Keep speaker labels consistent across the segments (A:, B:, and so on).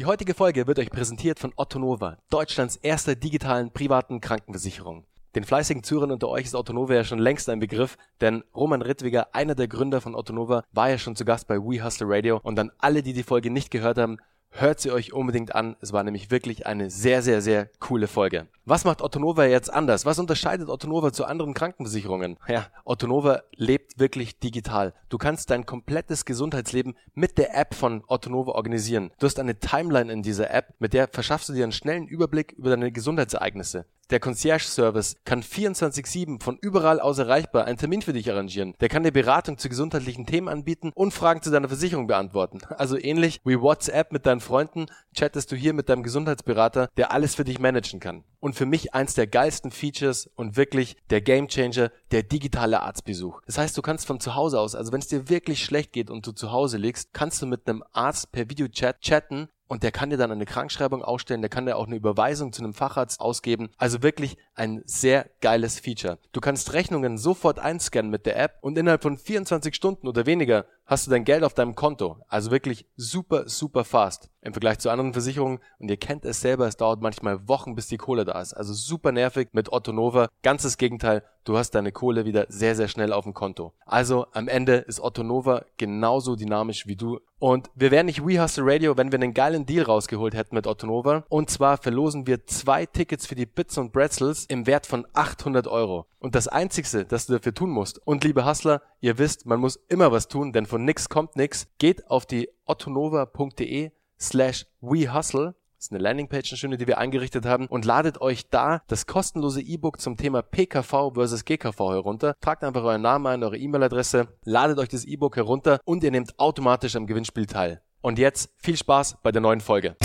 A: Die heutige Folge wird euch präsentiert von Otto Nova, Deutschlands erster digitalen privaten Krankenversicherung. Den fleißigen Zuhörern unter euch ist Otto Nova ja schon längst ein Begriff, denn Roman Rittwiger, einer der Gründer von Otto Nova, war ja schon zu Gast bei We Hustle Radio und an alle, die die Folge nicht gehört haben, Hört sie euch unbedingt an. Es war nämlich wirklich eine sehr, sehr, sehr coole Folge. Was macht Ottonova jetzt anders? Was unterscheidet Ottonova zu anderen Krankenversicherungen? Ja, Ottonova lebt wirklich digital. Du kannst dein komplettes Gesundheitsleben mit der App von Ottonova organisieren. Du hast eine Timeline in dieser App, mit der verschaffst du dir einen schnellen Überblick über deine Gesundheitsereignisse. Der Concierge-Service kann 24-7 von überall aus erreichbar einen Termin für dich arrangieren. Der kann dir Beratung zu gesundheitlichen Themen anbieten und Fragen zu deiner Versicherung beantworten. Also ähnlich wie WhatsApp mit deinen Freunden, chattest du hier mit deinem Gesundheitsberater, der alles für dich managen kann. Und für mich eins der geilsten Features und wirklich der Gamechanger, der digitale Arztbesuch. Das heißt, du kannst von zu Hause aus, also wenn es dir wirklich schlecht geht und du zu Hause liegst, kannst du mit einem Arzt per Videochat chatten und der kann dir dann eine Krankschreibung ausstellen, der kann dir auch eine Überweisung zu einem Facharzt ausgeben. Also wirklich ein sehr geiles Feature. Du kannst Rechnungen sofort einscannen mit der App und innerhalb von 24 Stunden oder weniger hast du dein Geld auf deinem Konto. Also wirklich super, super fast im Vergleich zu anderen Versicherungen. Und ihr kennt es selber, es dauert manchmal Wochen, bis die Kohle da ist. Also super nervig mit Otto Nova. Ganzes Gegenteil, du hast deine Kohle wieder sehr, sehr schnell auf dem Konto. Also am Ende ist Otto Nova genauso dynamisch wie du. Und wir wären nicht We Hustle Radio, wenn wir einen geilen Deal rausgeholt hätten mit Otto Nova. Und zwar verlosen wir zwei Tickets für die Bits und Bretzels im Wert von 800 Euro. Und das Einzigste, das du dafür tun musst, und liebe Hustler, ihr wisst, man muss immer was tun, denn von nix kommt nix, geht auf die ottonova.de slash wehustle das ist eine Landingpage, eine schöne, die wir eingerichtet haben und ladet euch da das kostenlose E-Book zum Thema PKV versus GKV herunter. Tragt einfach euren Namen ein, eure E-Mail-Adresse, ladet euch das E-Book herunter und ihr nehmt automatisch am Gewinnspiel teil. Und jetzt viel Spaß bei der neuen Folge.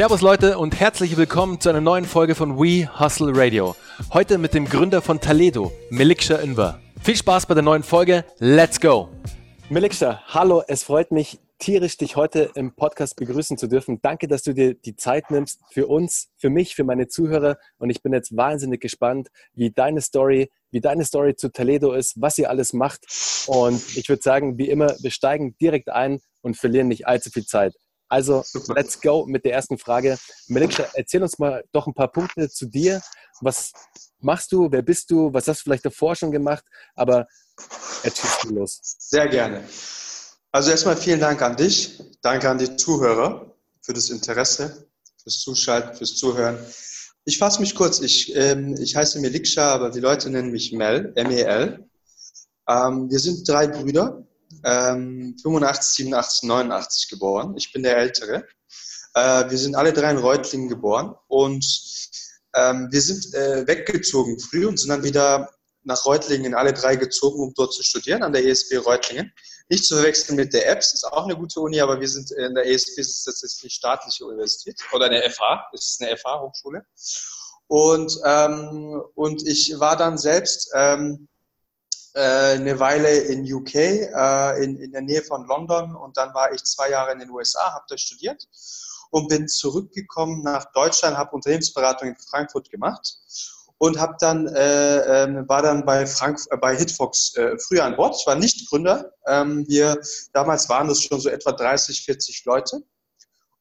A: Servus Leute und herzlich willkommen zu einer neuen Folge von We Hustle Radio. Heute mit dem Gründer von Taledo, Meliksha Inver. Viel Spaß bei der neuen Folge. Let's go! Meliksha, hallo, es freut mich tierisch, dich heute im Podcast begrüßen zu dürfen. Danke, dass du dir die Zeit nimmst für uns, für mich, für meine Zuhörer. Und ich bin jetzt wahnsinnig gespannt, wie deine Story, wie deine Story zu Toledo ist, was ihr alles macht. Und ich würde sagen, wie immer, wir steigen direkt ein und verlieren nicht allzu viel Zeit. Also, Super. let's go mit der ersten Frage. Meliksha, erzähl uns mal doch ein paar Punkte zu dir. Was machst du? Wer bist du? Was hast du vielleicht davor schon gemacht? Aber erzähl du los.
B: Sehr gerne. Also erstmal vielen Dank an dich. Danke an die Zuhörer für das Interesse, fürs Zuschalten, fürs Zuhören. Ich fasse mich kurz. Ich, ähm, ich heiße Meliksha, aber die Leute nennen mich Mel, M-E-L. Ähm, wir sind drei Brüder ähm, 85, 87, 89 geboren. Ich bin der Ältere. Äh, wir sind alle drei in Reutlingen geboren und ähm, wir sind äh, weggezogen früh und sind dann wieder nach Reutlingen alle drei gezogen, um dort zu studieren, an der ESB Reutlingen. Nicht zu verwechseln mit der EBS, ist auch eine gute Uni, aber wir sind in der ESB, das ist eine staatliche Universität oder eine FH, das ist eine FH-Hochschule. Und, ähm, und ich war dann selbst ähm, äh, eine Weile in UK, äh, in, in der Nähe von London und dann war ich zwei Jahre in den USA, habe da studiert und bin zurückgekommen nach Deutschland, habe Unternehmensberatung in Frankfurt gemacht und habe dann äh, äh, war dann bei Frank äh, bei Hitfox äh, früher an Bord. Ich war nicht Gründer. Ähm, wir damals waren es schon so etwa 30, 40 Leute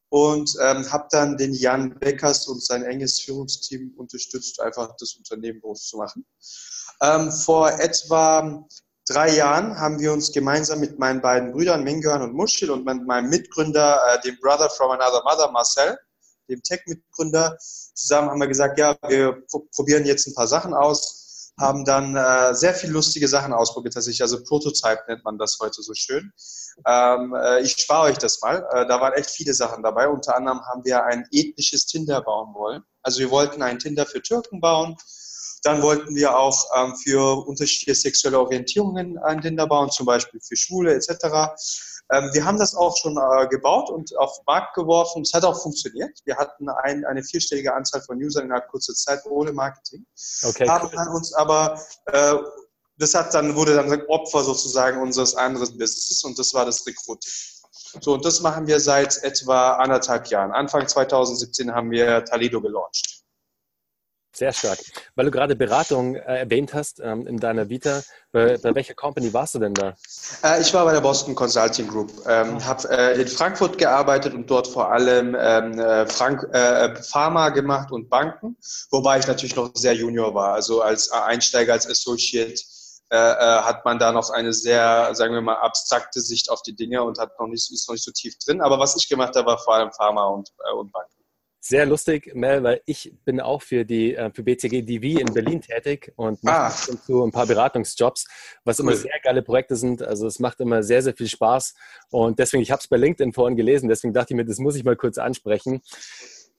B: und ähm, habe dann den Jan Beckers und sein enges Führungsteam unterstützt, einfach das Unternehmen groß zu machen. Ähm, vor etwa drei Jahren haben wir uns gemeinsam mit meinen beiden Brüdern Mingyan und Muschel und mit meinem Mitgründer, äh, dem Brother from Another Mother, Marcel, dem Tech-Mitgründer, zusammen haben wir gesagt, ja, wir probieren jetzt ein paar Sachen aus, haben dann äh, sehr viele lustige Sachen ausprobiert, tatsächlich, also Prototype nennt man das heute so schön. Ähm, äh, ich spare euch das mal, äh, da waren echt viele Sachen dabei, unter anderem haben wir ein ethnisches Tinder bauen wollen. Also wir wollten ein Tinder für Türken bauen, dann wollten wir auch ähm, für unterschiedliche sexuelle Orientierungen ein Tinder bauen, zum Beispiel für Schwule etc. Ähm, wir haben das auch schon äh, gebaut und auf den Markt geworfen. Es hat auch funktioniert. Wir hatten ein, eine vierstellige Anzahl von Usern innerhalb kurzer Zeit ohne Marketing. Okay, haben cool. uns aber äh, das hat dann, wurde dann Opfer sozusagen unseres anderen Businesses und das war das Recruiting. So, und das machen wir seit etwa anderthalb Jahren. Anfang 2017 haben wir Talido gelauncht.
A: Sehr stark. Weil du gerade Beratung äh, erwähnt hast ähm, in deiner Vita, bei, bei, welcher Company warst du denn da?
B: Äh, ich war bei der Boston Consulting Group, ähm, habe äh, in Frankfurt gearbeitet und dort vor allem ähm, äh, Frank äh, Pharma gemacht und Banken, wobei ich natürlich noch sehr junior war. Also als Einsteiger, als Associate äh, hat man da noch eine sehr, sagen wir mal, abstrakte Sicht auf die Dinge und hat noch nicht, ist noch nicht so tief drin. Aber was ich gemacht habe, war vor allem Pharma und, und Banken.
A: Sehr lustig, Mel, weil ich bin auch für die äh, für BCG DV in Berlin tätig und mache ah. so ein paar Beratungsjobs, was cool. immer sehr geile Projekte sind. Also es macht immer sehr, sehr viel Spaß. Und deswegen, ich habe es bei LinkedIn vorhin gelesen, deswegen dachte ich mir, das muss ich mal kurz ansprechen.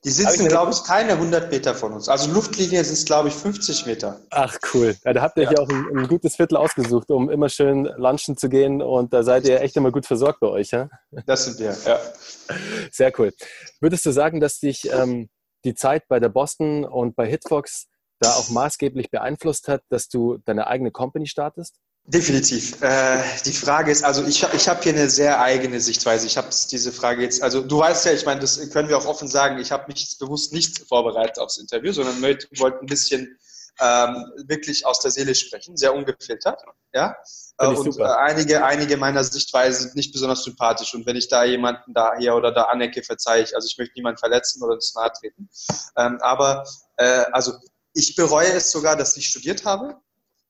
B: Die sitzen, glaube ich, keine 100 Meter von uns. Also Luftlinie sind es, glaube ich, 50 Meter.
A: Ach, cool. Ja, da habt ihr ja. euch auch ein, ein, gutes Viertel ausgesucht, um immer schön lunchen zu gehen. Und da seid ihr echt immer gut versorgt bei euch, ja?
B: Das sind wir, ja.
A: Sehr cool. Würdest du sagen, dass dich ähm, die Zeit bei der Boston und bei Hitfox da auch maßgeblich beeinflusst hat, dass du deine eigene Company startest?
B: Definitiv. Äh, die Frage ist, also ich, ich habe hier eine sehr eigene Sichtweise. Ich habe diese Frage jetzt, also du weißt ja, ich meine, das können wir auch offen sagen, ich habe mich bewusst nicht vorbereitet aufs Interview, sondern wollte ein bisschen ähm, wirklich aus der Seele sprechen, sehr ungefiltert. Ja? Äh, und super. einige, einige meiner Sichtweisen sind nicht besonders sympathisch. Und wenn ich da jemanden da hier oder da anecke, verzeihe ich. Also ich möchte niemanden verletzen oder das nahe treten. Ähm, aber äh, also ich bereue es sogar, dass ich studiert habe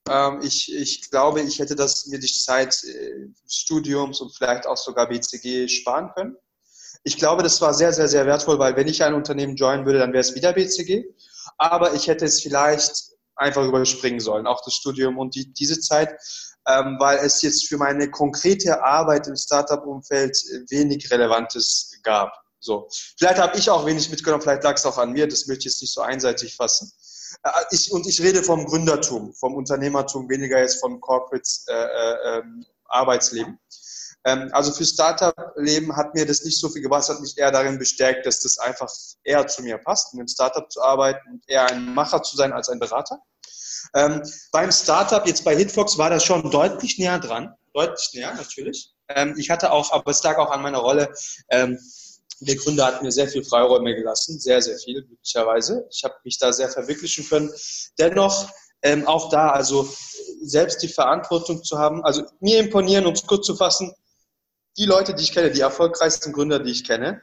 B: ähm, ich, ich glaube, ich hätte das mir die Zeit äh, Studiums und vielleicht auch sogar BCG sparen können. Ich glaube, das war sehr, sehr, sehr wertvoll, weil wenn ich ein Unternehmen joinen würde, dann wäre es wieder BCG. Aber ich hätte es vielleicht einfach überspringen sollen, auch das Studium und die, diese Zeit, ähm, weil es jetzt für meine konkrete Arbeit im Startup-Umfeld wenig Relevantes gab. So. Vielleicht habe ich auch wenig mitgenommen, vielleicht lag es auch an mir, das möchte ich jetzt nicht so einseitig fassen. Äh, ich, und ich rede vom Gründertum, vom Unternehmertum, weniger jetzt vom Corporate äh, äh, ähm, Arbeitsleben. Ähm, also für Startup-Leben hat mir das nicht so viel gebracht, hat mich eher darin bestärkt, dass das einfach eher zu mir passt, in einem Startup zu arbeiten und eher ein Macher zu sein als ein Berater. Ähm, beim Startup, jetzt bei Hitfox, war das schon deutlich näher dran, deutlich näher natürlich. Ähm, ich hatte auch, aber es lag auch an meiner Rolle, ähm, der Gründer hat mir sehr viel Freiräume gelassen, sehr, sehr viel, glücklicherweise. Ich habe mich da sehr verwirklichen können. Dennoch ähm, auch da, also selbst die Verantwortung zu haben, also mir imponieren, um es kurz zu fassen, die Leute, die ich kenne, die erfolgreichsten Gründer, die ich kenne,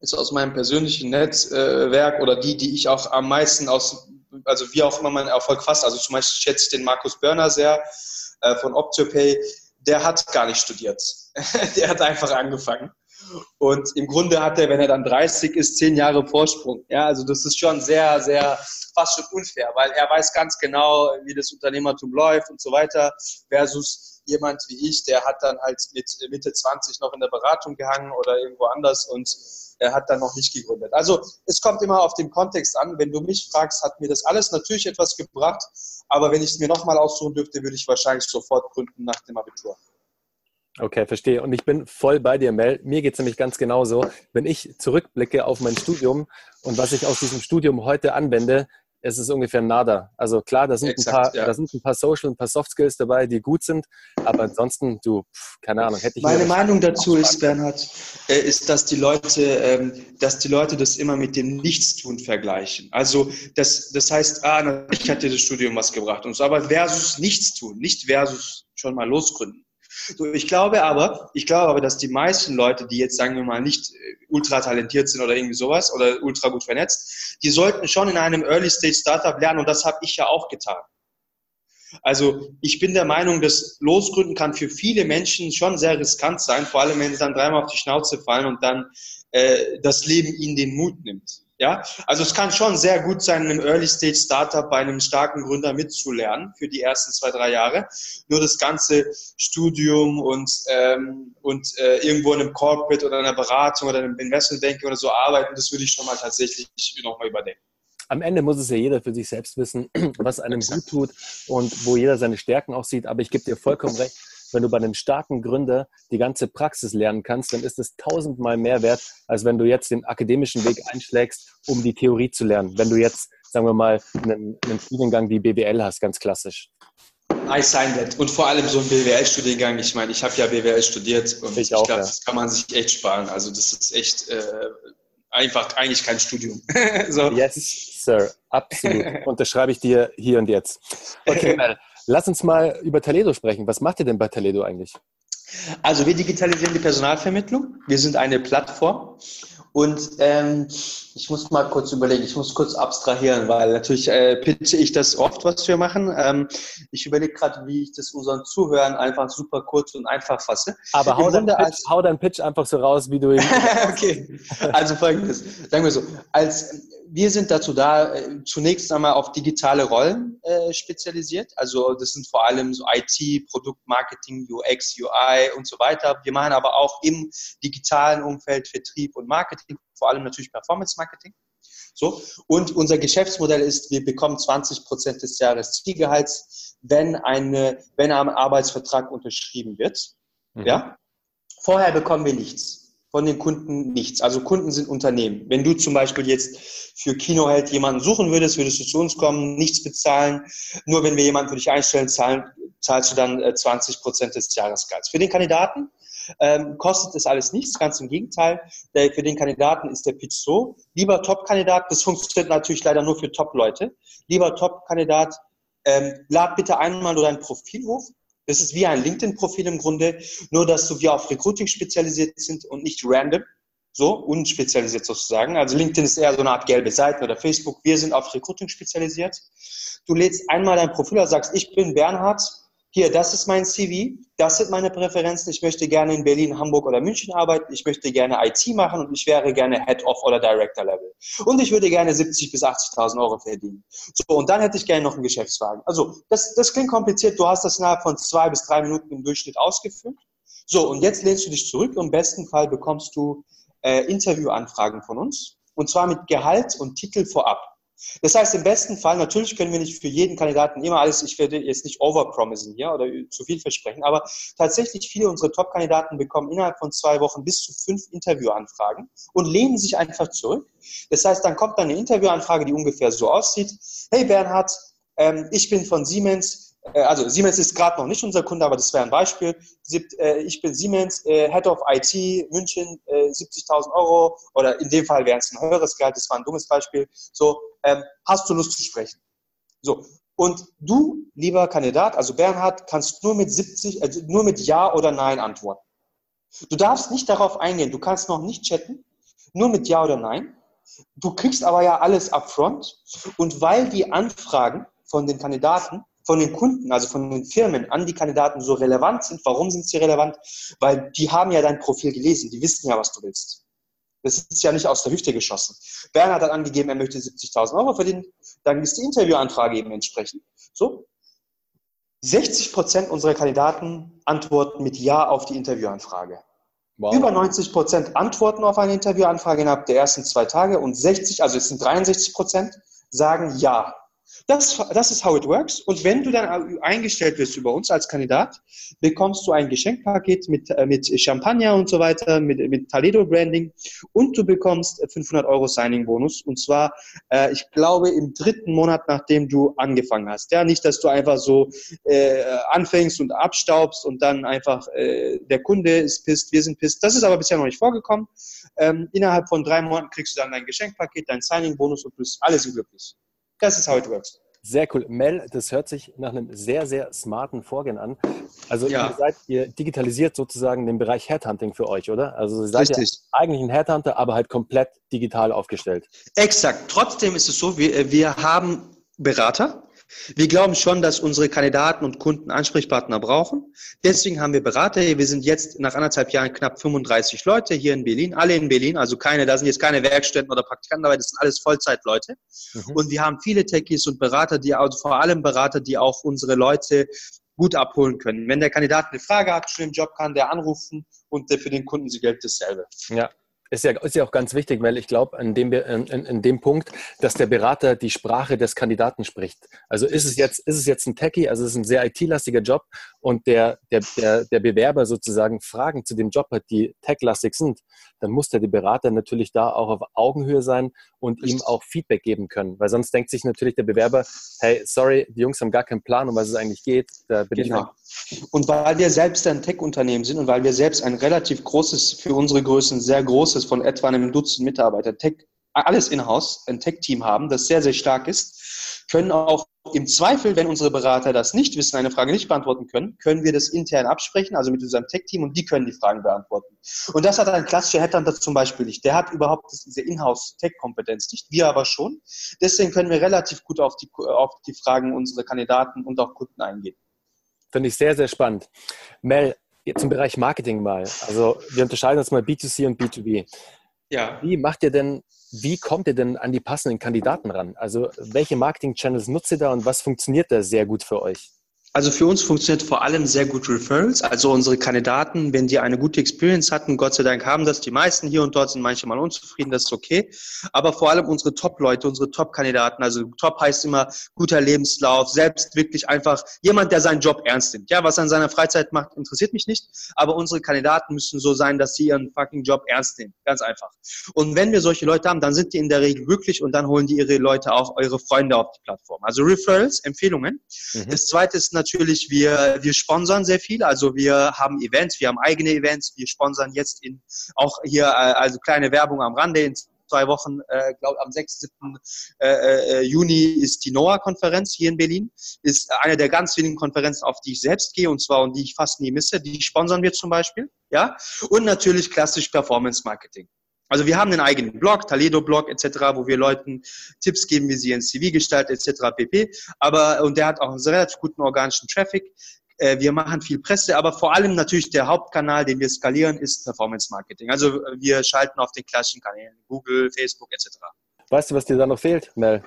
B: ist aus meinem persönlichen Netzwerk oder die, die ich auch am meisten aus, also wie auch immer mein Erfolg fasst, also zum Beispiel schätze ich den Markus Börner sehr äh, von OptioPay, der hat gar nicht studiert. der hat einfach angefangen. Und im Grunde hat er, wenn er dann 30 ist, zehn Jahre Vorsprung. Ja, also das ist schon sehr, sehr fast schon unfair, weil er weiß ganz genau, wie das Unternehmertum läuft und so weiter, versus jemand wie ich, der hat dann halt mit Mitte 20 noch in der Beratung gehangen oder irgendwo anders und er hat dann noch nicht gegründet. Also es kommt immer auf den Kontext an. Wenn du mich fragst, hat mir das alles natürlich etwas gebracht, aber wenn ich es mir nochmal aussuchen dürfte, würde ich wahrscheinlich sofort gründen nach dem Abitur.
A: Okay, verstehe. Und ich bin voll bei dir, Mel. Mir geht es nämlich ganz genauso. Wenn ich zurückblicke auf mein Studium und was ich aus diesem Studium heute anwende, es ist ungefähr nada. Also klar, da sind, Exakt, ein, paar, ja. da sind ein paar Social, ein paar Soft Skills dabei, die gut sind, aber ansonsten, du, pf, keine Ahnung, hätte ich.
B: Meine Meinung dazu ist, Bernhard, äh, ist, dass die Leute, ähm, dass die Leute das immer mit dem Nichtstun vergleichen. Also das, das heißt, ah, ich hatte das Studium was gebracht und so, aber versus Nichtstun, nicht versus schon mal losgründen. So, ich glaube aber, ich glaube aber, dass die meisten Leute, die jetzt, sagen wir mal, nicht äh, ultra talentiert sind oder irgendwie sowas oder ultra gut vernetzt, die sollten schon in einem Early Stage Startup lernen und das habe ich ja auch getan. Also ich bin der Meinung, dass Losgründen kann für viele Menschen schon sehr riskant sein, vor allem wenn sie dann dreimal auf die Schnauze fallen und dann äh, das Leben ihnen den Mut nimmt. Ja, also es kann schon sehr gut sein, in einem Early Stage Startup bei einem starken Gründer mitzulernen für die ersten zwei, drei Jahre. Nur das ganze Studium und, ähm, und äh, irgendwo in einem Corporate oder einer Beratung oder einem Investmentbanking oder so arbeiten, das würde ich schon mal tatsächlich nochmal überdenken.
A: Am Ende muss es ja jeder für sich selbst wissen, was einem gut tut und wo jeder seine Stärken auch sieht. Aber ich gebe dir vollkommen recht wenn du bei einem starken Gründer die ganze Praxis lernen kannst, dann ist es tausendmal mehr wert, als wenn du jetzt den akademischen Weg einschlägst, um die Theorie zu lernen. Wenn du jetzt, sagen wir mal, einen, einen Studiengang wie BWL hast, ganz klassisch.
B: I sign that. Und vor allem so ein BWL-Studiengang. Ich meine, ich habe ja BWL studiert und ich, ich glaube, ja. das kann man sich echt sparen. Also das ist echt äh, einfach eigentlich kein Studium.
A: so. Yes, sir. Absolut. Unterschreibe ich dir hier und jetzt. Okay, Mel, lass uns mal über Toledo sprechen. Was macht ihr denn bei Toledo eigentlich?
B: Also wir digitalisieren die Personalvermittlung. Wir sind eine Plattform und ähm, ich muss mal kurz überlegen, ich muss kurz abstrahieren, weil natürlich äh, pitche ich das oft, was wir machen. Ähm, ich überlege gerade, wie ich das unseren Zuhörern einfach super kurz und einfach fasse.
A: Aber hau, deinen Pitch, hau deinen Pitch einfach so raus, wie du ihn.
B: okay, also folgendes, sagen wir so, als wir sind dazu da, äh, zunächst einmal auf digitale Rollen äh, spezialisiert. Also das sind vor allem so IT, Produktmarketing, UX, UI und so weiter. Wir machen aber auch im digitalen Umfeld Vertrieb und Marketing, vor allem natürlich Performance Marketing. So. Und unser Geschäftsmodell ist, wir bekommen 20 Prozent des Jahres Zielgehalts, wenn eine, wenn ein Arbeitsvertrag unterschrieben wird. Mhm. Ja. Vorher bekommen wir nichts von den Kunden nichts. Also Kunden sind Unternehmen. Wenn du zum Beispiel jetzt für Kinoheld jemanden suchen würdest, würdest du zu uns kommen, nichts bezahlen. Nur wenn wir jemanden für dich einstellen, zahlen, zahlst du dann 20 äh, Prozent des Jahresgehalts. Für den Kandidaten ähm, kostet das alles nichts, ganz im Gegenteil. Der, für den Kandidaten ist der Pitch so, lieber Top-Kandidat, das funktioniert natürlich leider nur für Top-Leute, lieber Top-Kandidat, ähm, lad bitte einmal nur dein Profil hoch, das ist wie ein LinkedIn-Profil im Grunde, nur dass wir auf Recruiting spezialisiert sind und nicht random, so unspezialisiert sozusagen. Also LinkedIn ist eher so eine Art gelbe Seite oder Facebook. Wir sind auf Recruiting spezialisiert. Du lädst einmal dein Profil und sagst, ich bin Bernhard, hier, das ist mein CV, das sind meine Präferenzen, ich möchte gerne in Berlin, Hamburg oder München arbeiten, ich möchte gerne IT machen und ich wäre gerne Head-Off oder Director-Level. Und ich würde gerne 70.000 bis 80.000 Euro verdienen. So, und dann hätte ich gerne noch einen Geschäftswagen. Also, das, das klingt kompliziert, du hast das innerhalb von zwei bis drei Minuten im Durchschnitt ausgefüllt. So, und jetzt lehnst du dich zurück im besten Fall bekommst du äh, Interviewanfragen von uns. Und zwar mit Gehalt und Titel vorab. Das heißt, im besten Fall, natürlich können wir nicht für jeden Kandidaten immer alles, ich werde jetzt nicht overpromisen hier oder zu viel versprechen, aber tatsächlich viele unserer Top-Kandidaten bekommen innerhalb von zwei Wochen bis zu fünf Interviewanfragen und lehnen sich einfach zurück. Das heißt, dann kommt dann eine Interviewanfrage, die ungefähr so aussieht. Hey Bernhard, ähm, ich bin von Siemens, also Siemens ist gerade noch nicht unser Kunde, aber das wäre ein Beispiel. Äh, ich bin Siemens, äh, Head of IT, München, 70.000 Euro oder in dem Fall wäre es ein höheres Gehalt, das war ein dummes Beispiel. So, ähm, hast du Lust zu sprechen? So, und du, lieber Kandidat, also Bernhard, kannst nur mit 70, also nur mit Ja oder Nein antworten. Du darfst nicht darauf eingehen, du kannst noch nicht chatten, nur mit Ja oder Nein. Du kriegst aber ja alles upfront und weil die Anfragen von den Kandidaten von den Kunden, also von den Firmen an die Kandidaten so relevant sind. Warum sind sie relevant? Weil die haben ja dein Profil gelesen, die wissen ja, was du willst. Das ist ja nicht aus der Hüfte geschossen. Bernhard hat angegeben, er möchte 70.000 Euro verdienen. Dann ist die Interviewanfrage eben entsprechend. So. 60 Prozent unserer Kandidaten antworten mit Ja auf die Interviewanfrage. Wow. Über 90 Prozent antworten auf eine Interviewanfrage innerhalb der ersten zwei Tage und 60, also es sind 63 Prozent, sagen Ja. Das, das ist how it works. Und wenn du dann eingestellt wirst über uns als Kandidat, bekommst du ein Geschenkpaket mit, äh, mit Champagner und so weiter, mit, mit Toledo Branding und du bekommst 500 Euro Signing-Bonus. Und zwar, äh, ich glaube, im dritten Monat, nachdem du angefangen hast. Ja, nicht, dass du einfach so äh, anfängst und abstaubst und dann einfach äh, der Kunde ist pisst, wir sind pisst. Das ist aber bisher noch nicht vorgekommen. Ähm, innerhalb von drei Monaten kriegst du dann dein Geschenkpaket, dein Signing-Bonus und du bist alles glücklich. Das ist how it works.
A: Sehr cool. Mel, das hört sich nach einem sehr, sehr smarten Vorgehen an. Also ja. ihr, seid, ihr digitalisiert sozusagen den Bereich Headhunting für euch, oder? Also ihr seid ja eigentlich ein Headhunter, aber halt komplett digital aufgestellt.
B: Exakt. Trotzdem ist es so, wir, wir haben Berater, wir glauben schon, dass unsere Kandidaten und Kunden Ansprechpartner brauchen. Deswegen haben wir Berater. Wir sind jetzt nach anderthalb Jahren knapp 35 Leute hier in Berlin, alle in Berlin. Also keine, da sind jetzt keine Werkstätten oder Praktikanten dabei, das sind alles Vollzeitleute. Mhm. Und wir haben viele Techies und Berater, die also vor allem Berater, die auch unsere Leute gut abholen können. Wenn der Kandidat eine Frage hat, schon im Job kann der anrufen und für den Kunden sie gilt dasselbe.
A: Ja, ist ja, ist ja auch ganz wichtig, weil ich glaube, an dem, in, in, dem Punkt, dass der Berater die Sprache des Kandidaten spricht. Also ist es jetzt, ist es jetzt ein Techie, also es ist ein sehr IT-lastiger Job und der, der, der, der Bewerber sozusagen Fragen zu dem Job hat, die tech-lastig sind, dann muss der Berater natürlich da auch auf Augenhöhe sein und ihm auch Feedback geben können. Weil sonst denkt sich natürlich der Bewerber, hey, sorry, die Jungs haben gar keinen Plan, um was es eigentlich geht.
B: Da bin genau. ich und weil wir selbst ein Tech-Unternehmen sind und weil wir selbst ein relativ großes, für unsere Größen sehr großes, von etwa einem Dutzend Mitarbeiter Tech alles in-house, ein Tech-Team haben, das sehr, sehr stark ist, können auch im Zweifel, wenn unsere Berater das nicht wissen, eine Frage nicht beantworten können, können wir das intern absprechen, also mit unserem Tech-Team und die können die Fragen beantworten. Und das hat ein klassischer Headhunter zum Beispiel nicht. Der hat überhaupt diese Inhouse-Tech-Kompetenz nicht, wir aber schon. Deswegen können wir relativ gut auf die, auf die Fragen unserer Kandidaten und auch Kunden eingehen.
A: Finde ich sehr, sehr spannend. Mel, zum Bereich Marketing mal. Also wir unterscheiden uns mal B2C und B2B. Ja. Wie macht ihr denn, wie kommt ihr denn an die passenden Kandidaten ran? Also welche Marketing-Channels nutzt ihr da und was funktioniert da sehr gut für euch?
B: Also für uns funktioniert vor allem sehr gut Referrals. Also unsere Kandidaten, wenn die eine gute Experience hatten, Gott sei Dank haben das die meisten hier und dort sind manchmal unzufrieden, das ist okay. Aber vor allem unsere Top-Leute, unsere Top-Kandidaten, also Top heißt immer guter Lebenslauf, selbst wirklich einfach jemand, der seinen Job ernst nimmt. Ja, was er in seiner Freizeit macht, interessiert mich nicht. Aber unsere Kandidaten müssen so sein, dass sie ihren fucking Job ernst nehmen. Ganz einfach. Und wenn wir solche Leute haben, dann sind die in der Regel glücklich und dann holen die ihre Leute auch, eure Freunde auf die Plattform. Also Referrals, Empfehlungen. Mhm. Das zweite ist natürlich, wir, wir sponsern sehr viel. Also wir haben Events, wir haben eigene Events. Wir sponsern jetzt in, auch hier, äh, also kleine Werbung am Rande. In zwei Wochen, äh, glaube am 6. 7. Äh, äh, Juni ist die NOAA-Konferenz hier in Berlin. Ist eine der ganz wenigen Konferenzen, auf die ich selbst gehe und zwar und die ich fast nie misse. Die sponsern wir zum Beispiel. Ja. Und natürlich klassisch Performance Marketing. Also wir haben einen eigenen Blog, Taledo-Blog etc., wo wir Leuten Tipps geben, wie sie ein CV gestalten etc. pp. Aber und der hat auch einen relativ guten organischen Traffic. Äh, wir machen viel Presse, aber vor allem natürlich der Hauptkanal, den wir skalieren, ist Performance Marketing. Also wir schalten auf den klassischen Kanälen, Google, Facebook etc.
A: Weißt du, was dir da noch fehlt, Mel?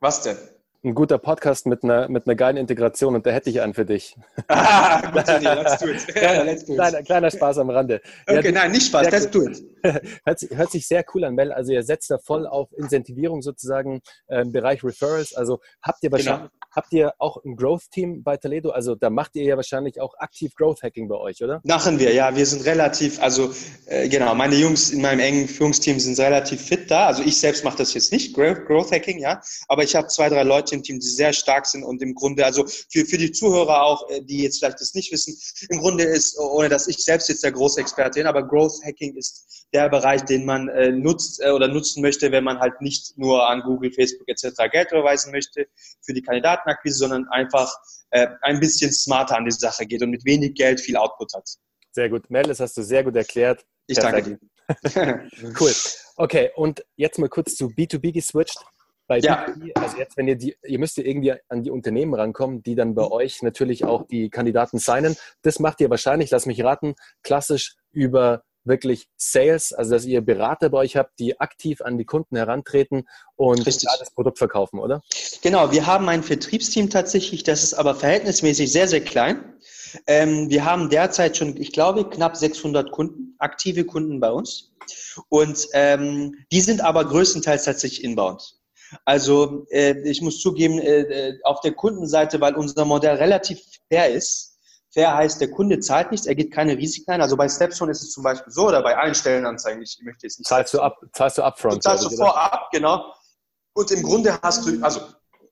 B: Was denn?
A: Ein guter Podcast mit einer, mit einer geilen Integration und da hätte ich einen für dich.
B: Ah, let's do it.
A: Ja, let's do it. Kleiner, kleiner Spaß am Rande.
B: Okay, ja, nein, nicht Spaß, let's do it.
A: Hört, hört, sich sehr cool an, Mel. Also ihr setzt da voll auf Incentivierung sozusagen äh, im Bereich Referrals. Also habt ihr wahrscheinlich, genau. habt ihr auch ein Growth-Team bei Toledo? Also da macht ihr ja wahrscheinlich auch aktiv Growth-Hacking bei euch, oder?
B: Machen wir, ja. Wir sind relativ, also äh, genau, meine Jungs in meinem engen Führungsteam sind relativ fit da. Also ich selbst mache das jetzt nicht, Growth-Hacking, ja. Aber ich habe zwei, drei Leute Team, die sehr stark sind und im Grunde, also für, für die Zuhörer auch, äh, die jetzt vielleicht das nicht wissen, im Grunde ist, ohne dass ich selbst jetzt der große Experte bin, aber Growth Hacking ist der Bereich, den man äh, nutzt äh, oder nutzen möchte, wenn man halt nicht nur an Google, Facebook etc. Geld überweisen möchte für die Kandidatenakquise, sondern einfach äh, ein bisschen smarter an die Sache geht und mit wenig Geld viel Output hat.
A: Sehr gut. Mel, das hast du sehr gut erklärt.
B: Ich danke dir.
A: cool. Okay, und jetzt mal kurz zu B2B geswitcht. Bei ja. B2B, also jetzt, wenn ihr die, ihr müsst ihr irgendwie an die Unternehmen rankommen, die dann bei mhm. euch natürlich auch die Kandidaten signen. Das macht ihr wahrscheinlich, lass mich raten, klassisch über wirklich Sales, also dass ihr Berater bei euch habt, die aktiv an die Kunden herantreten und Richtig. das Produkt verkaufen, oder?
B: Genau, wir haben ein Vertriebsteam tatsächlich, das ist aber verhältnismäßig sehr, sehr klein. Ähm, wir haben derzeit schon, ich glaube, knapp 600 Kunden, aktive Kunden bei uns. Und ähm, die sind aber größtenteils tatsächlich inbound. Also äh, ich muss zugeben, äh, äh, auf der Kundenseite, weil unser Modell relativ fair ist, fair heißt, der Kunde zahlt nichts, er geht keine Risiken ein. Also bei Stepstone ist es zum Beispiel so, oder bei allen Stellenanzeigen, ich möchte jetzt nicht...
A: Zahlst du, ab, zahlst du upfront? Du
B: zahlst du vorab, genau. Und im Grunde hast du, also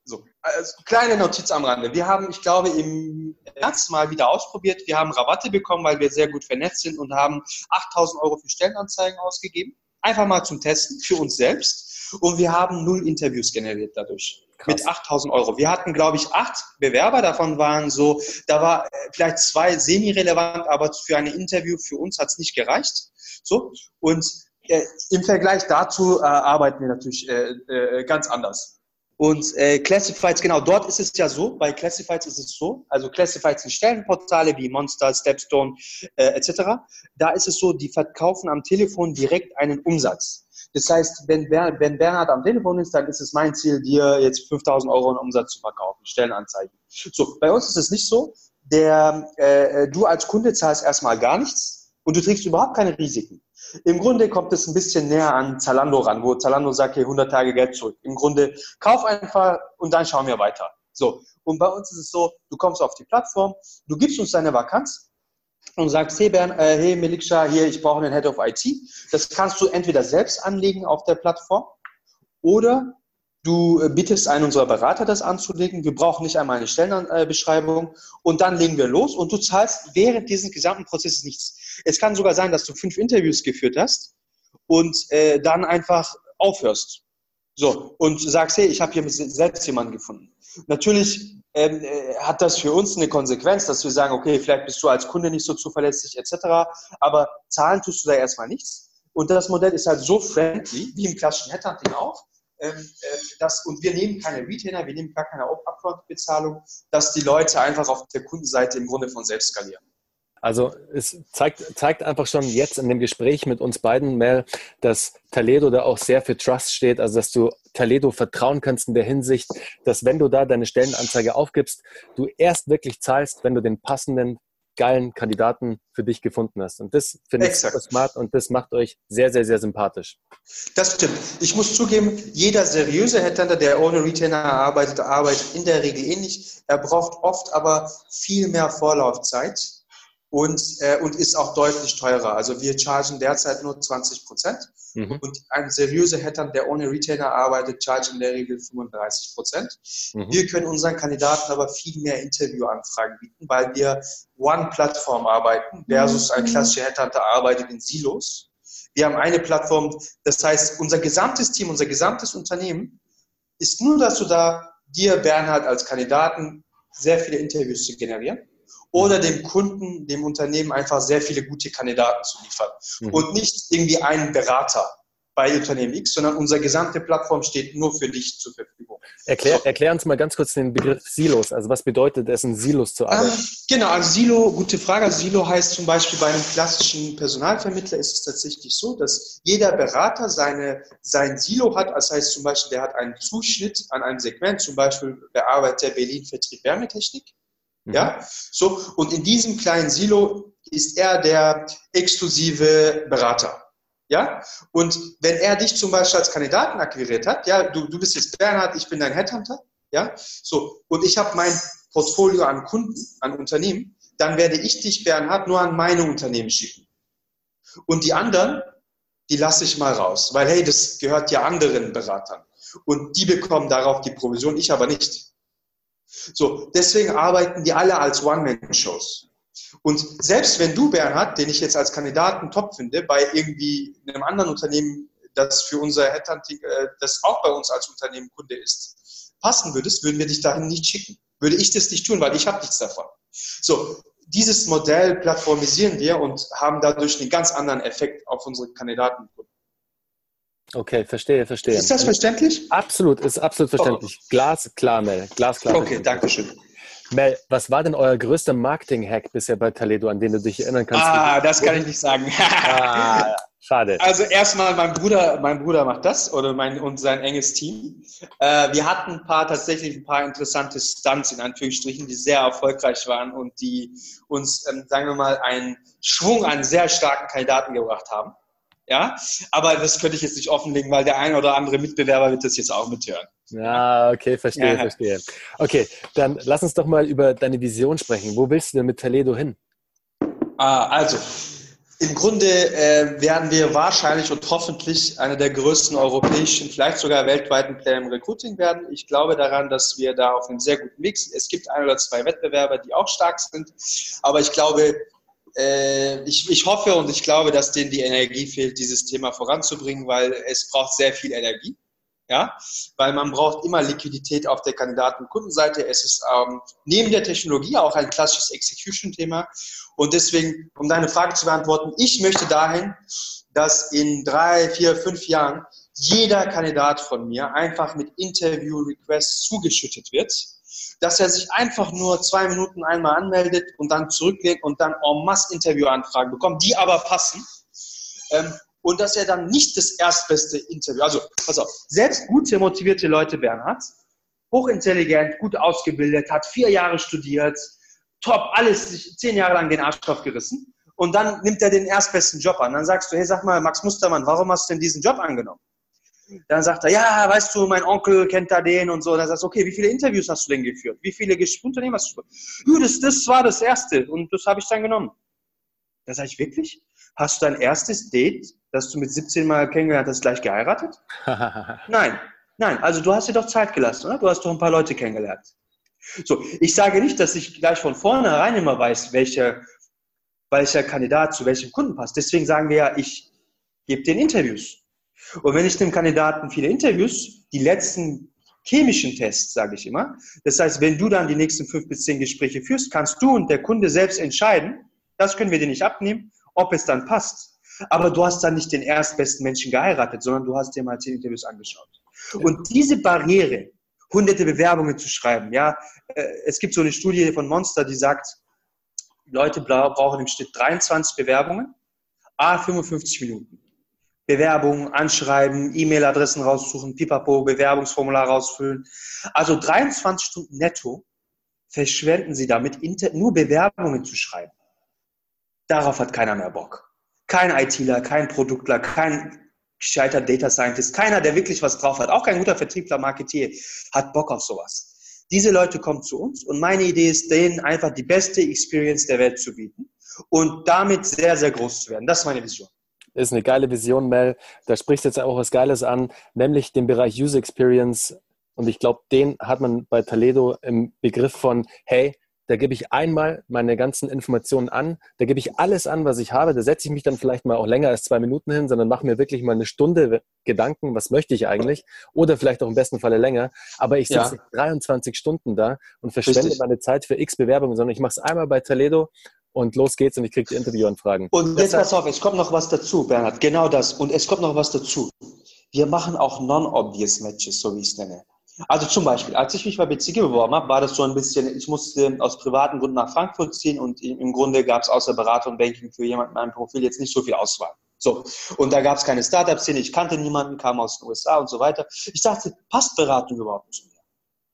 B: so, also kleine Notiz am Rande. Wir haben, ich glaube, im März mal wieder ausprobiert. Wir haben Rabatte bekommen, weil wir sehr gut vernetzt sind und haben 8000 Euro für Stellenanzeigen ausgegeben. Einfach mal zum Testen für uns selbst. Und wir haben null Interviews generiert dadurch. Krass. Mit 8000 Euro. Wir hatten, glaube ich, acht Bewerber. Davon waren so, da war vielleicht zwei semi-relevant, aber für ein Interview für uns hat es nicht gereicht. So. Und äh, im Vergleich dazu äh, arbeiten wir natürlich äh, äh, ganz anders. Und äh, Classifieds, genau, dort ist es ja so, bei Classifieds ist es so, also Classifieds sind Stellenportale wie Monster, Stepstone äh, etc. Da ist es so, die verkaufen am Telefon direkt einen Umsatz. Das heißt, wenn, wenn Bernhard am Telefon ist, dann ist es mein Ziel, dir jetzt 5000 Euro in Umsatz zu verkaufen, Stellenanzeigen. So, bei uns ist es nicht so. Der, äh, du als Kunde zahlst erstmal gar nichts und du trägst überhaupt keine Risiken. Im Grunde kommt es ein bisschen näher an Zalando ran, wo Zalando sagt, hier 100 Tage Geld zurück. Im Grunde, kauf einfach und dann schauen wir weiter. So. Und bei uns ist es so, du kommst auf die Plattform, du gibst uns deine Vakanz, und sagst, hey, Bern, äh, hey Meliksha, hier, ich brauche einen Head of IT. Das kannst du entweder selbst anlegen auf der Plattform oder du äh, bittest einen unserer Berater, das anzulegen. Wir brauchen nicht einmal eine Stellenbeschreibung und dann legen wir los und du zahlst während dieses gesamten Prozesses nichts. Es kann sogar sein, dass du fünf Interviews geführt hast und äh, dann einfach aufhörst. So, und sagst, hey, ich habe hier selbst jemanden gefunden. Natürlich ähm, äh, hat das für uns eine Konsequenz, dass wir sagen, okay, vielleicht bist du als Kunde nicht so zuverlässig etc. Aber zahlen tust du da erstmal nichts. Und das Modell ist halt so friendly, wie im klassischen Headhunting auch, ähm, äh, dass, und wir nehmen keine Retainer, wir nehmen gar keine Upfront-Bezahlung, dass die Leute einfach auf der Kundenseite im Grunde von selbst skalieren.
A: Also es zeigt, zeigt einfach schon jetzt in dem Gespräch mit uns beiden, Mel, dass Taledo da auch sehr für Trust steht, also dass du Taledo vertrauen kannst in der Hinsicht, dass wenn du da deine Stellenanzeige aufgibst, du erst wirklich zahlst, wenn du den passenden geilen Kandidaten für dich gefunden hast. Und das finde ich super smart und das macht euch sehr, sehr, sehr sympathisch.
B: Das stimmt. Ich muss zugeben, jeder seriöse Headhunter, der ohne Retainer arbeitet, arbeitet in der Regel ähnlich. Er braucht oft aber viel mehr Vorlaufzeit und, äh, und ist auch deutlich teurer. Also wir chargen derzeit nur 20 Prozent mhm. und ein seriöser Hatter, der ohne Retainer arbeitet, chargt in der Regel 35 Prozent. Mhm. Wir können unseren Kandidaten aber viel mehr Interviewanfragen bieten, weil wir One-Plattform arbeiten versus ein mhm. klassischer Headhunter arbeitet in Silos. Wir haben eine Plattform, das heißt, unser gesamtes Team, unser gesamtes Unternehmen ist nur dazu da, dir, Bernhard, als Kandidaten sehr viele Interviews zu generieren oder dem Kunden, dem Unternehmen einfach sehr viele gute Kandidaten zu liefern. Mhm. Und nicht irgendwie einen Berater bei Unternehmen X, sondern unsere gesamte Plattform steht nur für dich zur Verfügung.
A: Erklär, erklär uns mal ganz kurz den Begriff Silos. Also was bedeutet es, in Silos zu arbeiten?
B: Ähm, genau, also Silo, gute Frage. Also Silo heißt zum Beispiel bei einem klassischen Personalvermittler ist es tatsächlich so, dass jeder Berater seine, sein Silo hat. Das heißt zum Beispiel, der hat einen Zuschnitt an einem Segment, zum Beispiel bearbeitet der Berlin Vertrieb Wärmetechnik. Mhm. Ja, so. Und in diesem kleinen Silo ist er der exklusive Berater. Ja, und wenn er dich zum Beispiel als Kandidaten akquiriert hat, ja, du, du bist jetzt Bernhard, ich bin dein Headhunter, ja, so, und ich habe mein Portfolio an Kunden, an Unternehmen, dann werde ich dich, Bernhard, nur an meine Unternehmen schicken. Und die anderen, die lasse ich mal raus, weil hey, das gehört ja anderen Beratern. Und die bekommen darauf die Provision, ich aber nicht. So, deswegen arbeiten die alle als One-Man-Shows. Und selbst wenn du, Bernhard, den ich jetzt als Kandidaten top finde, bei irgendwie einem anderen Unternehmen, das für unser Headhunting, äh, das auch bei uns als Unternehmen Kunde ist, passen würdest, würden wir dich dahin nicht schicken. Würde ich das nicht tun, weil ich habe nichts davon. So, dieses Modell plattformisieren wir und haben dadurch einen ganz anderen Effekt auf unsere Kandidaten.
A: Okay, verstehe, verstehe.
B: Ist das verständlich?
A: Absolut, ist absolut verständlich. Oh. Glasklar, Mel. Glasklar.
B: Okay, danke schön.
A: Mel, was war denn euer größter Marketing-Hack bisher bei Taledo, an den du dich erinnern kannst?
B: Ah, das kann ich nicht sagen. ah, schade. Also erstmal, mein Bruder, mein Bruder macht das oder mein und sein enges Team. Äh, wir hatten ein paar tatsächlich ein paar interessante Stunts in Anführungsstrichen, die sehr erfolgreich waren und die uns, ähm, sagen wir mal, einen Schwung an sehr starken Kandidaten gebracht haben. Ja, aber das könnte ich jetzt nicht offenlegen, weil der ein oder andere Mitbewerber wird das jetzt auch mithören.
A: Ja, okay, verstehe, ja. verstehe. Okay, dann lass uns doch mal über deine Vision sprechen. Wo willst du denn mit Toledo hin?
B: Ah, also, im Grunde äh, werden wir wahrscheinlich und hoffentlich einer der größten europäischen, vielleicht sogar weltweiten Player im Recruiting werden. Ich glaube daran, dass wir da auf einem sehr guten Weg sind. Es gibt ein oder zwei Wettbewerber, die auch stark sind, aber ich glaube, äh, ich, ich hoffe und ich glaube, dass denen die Energie fehlt, dieses Thema voranzubringen, weil es braucht sehr viel Energie. Ja, weil man braucht immer Liquidität auf der Kandidaten- und Kundenseite. Es ist ähm, neben der Technologie auch ein klassisches Execution-Thema. Und deswegen, um deine Frage zu beantworten, ich möchte dahin, dass in drei, vier, fünf Jahren jeder Kandidat von mir einfach mit Interview-Requests zugeschüttet wird dass er sich einfach nur zwei Minuten einmal anmeldet und dann zurücklegt und dann en masse Interviewanfragen bekommt, die aber passen. Ähm, und dass er dann nicht das erstbeste Interview, also pass auf, selbst gute, motivierte Leute, Bernhard, hochintelligent, gut ausgebildet, hat vier Jahre studiert, top, alles, zehn Jahre lang den Arsch gerissen. Und dann nimmt er den erstbesten Job an. Dann sagst du, hey, sag mal, Max Mustermann, warum hast du denn diesen Job angenommen? Dann sagt er, ja, weißt du, mein Onkel kennt da den und so. Dann sagst du, okay, wie viele Interviews hast du denn geführt? Wie viele Unternehmen hast du geführt? Das, das war das erste und das habe ich dann genommen. Da sage ich, wirklich? Hast du dein erstes Date, das du mit 17 Mal kennengelernt hast, gleich geheiratet? nein, nein. Also du hast dir doch Zeit gelassen, oder? Du hast doch ein paar Leute kennengelernt. So, ich sage nicht, dass ich gleich von vornherein immer weiß, welcher, welcher Kandidat zu welchem Kunden passt. Deswegen sagen wir ja, ich gebe den Interviews. Und wenn ich dem Kandidaten viele Interviews, die letzten chemischen Tests, sage ich immer, das heißt, wenn du dann die nächsten fünf bis zehn Gespräche führst, kannst du und der Kunde selbst entscheiden, das können wir dir nicht abnehmen, ob es dann passt. Aber du hast dann nicht den erstbesten Menschen geheiratet, sondern du hast dir mal zehn Interviews angeschaut. Und diese Barriere, hunderte Bewerbungen zu schreiben, ja, äh, es gibt so eine Studie von Monster, die sagt, Leute brauchen im Schnitt 23 Bewerbungen, a 55 Minuten. Bewerbungen anschreiben, E-Mail-Adressen raussuchen, Pipapo, Bewerbungsformular rausfüllen. Also 23 Stunden netto verschwenden sie damit, nur Bewerbungen zu schreiben. Darauf hat keiner mehr Bock. Kein ITler, kein Produktler, kein gescheiter Data Scientist, keiner, der wirklich was drauf hat, auch kein guter Vertriebler, Marketier, hat Bock auf sowas. Diese Leute kommen zu uns und meine Idee ist, denen einfach die beste Experience der Welt zu bieten und damit sehr, sehr groß zu werden. Das ist meine Vision.
A: Ist eine geile Vision, Mel. Da sprichst du jetzt auch was Geiles an, nämlich den Bereich User Experience. Und ich glaube, den hat man bei Toledo im Begriff von, hey, da gebe ich einmal meine ganzen Informationen an, da gebe ich alles an, was ich habe, da setze ich mich dann vielleicht mal auch länger als zwei Minuten hin, sondern mache mir wirklich mal eine Stunde Gedanken, was möchte ich eigentlich, oder vielleicht auch im besten Falle länger, aber ich sitze ja. 23 Stunden da und verschwende Richtig. meine Zeit für x Bewerbungen, sondern ich mache es einmal bei Toledo und los geht's und ich kriege die Interviewanfragen.
B: Und jetzt pass auf, es kommt noch was dazu, Bernhard, genau das. Und es kommt noch was dazu. Wir machen auch non-obvious Matches, so wie ich es nenne. Also zum Beispiel, als ich mich bei BCG beworben habe, war das so ein bisschen, ich musste aus privaten Gründen nach Frankfurt ziehen und im Grunde gab es außer Beratung und Banking für jemanden in meinem Profil jetzt nicht so viel Auswahl. So, und da gab es keine Startup-Szene, ich kannte niemanden, kam aus den USA und so weiter. Ich dachte, passt Beratung überhaupt zu mir?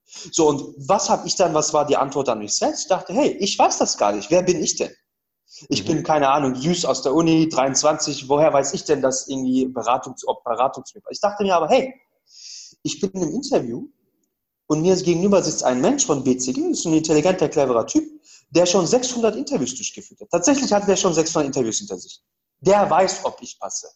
B: So, und was habe ich dann, was war die Antwort an mich selbst? Ich dachte, hey, ich weiß das gar nicht, wer bin ich denn? Ich mhm. bin, keine Ahnung, süß aus der Uni, 23, woher weiß ich denn, dass irgendwie Beratung, ob Beratungsmittel? Ich dachte mir aber, hey, ich bin im Interview und mir gegenüber sitzt ein Mensch von BCG, ist ein intelligenter, cleverer Typ, der schon 600 Interviews durchgeführt hat. Tatsächlich hat er schon 600 Interviews hinter sich. Der weiß, ob ich passe.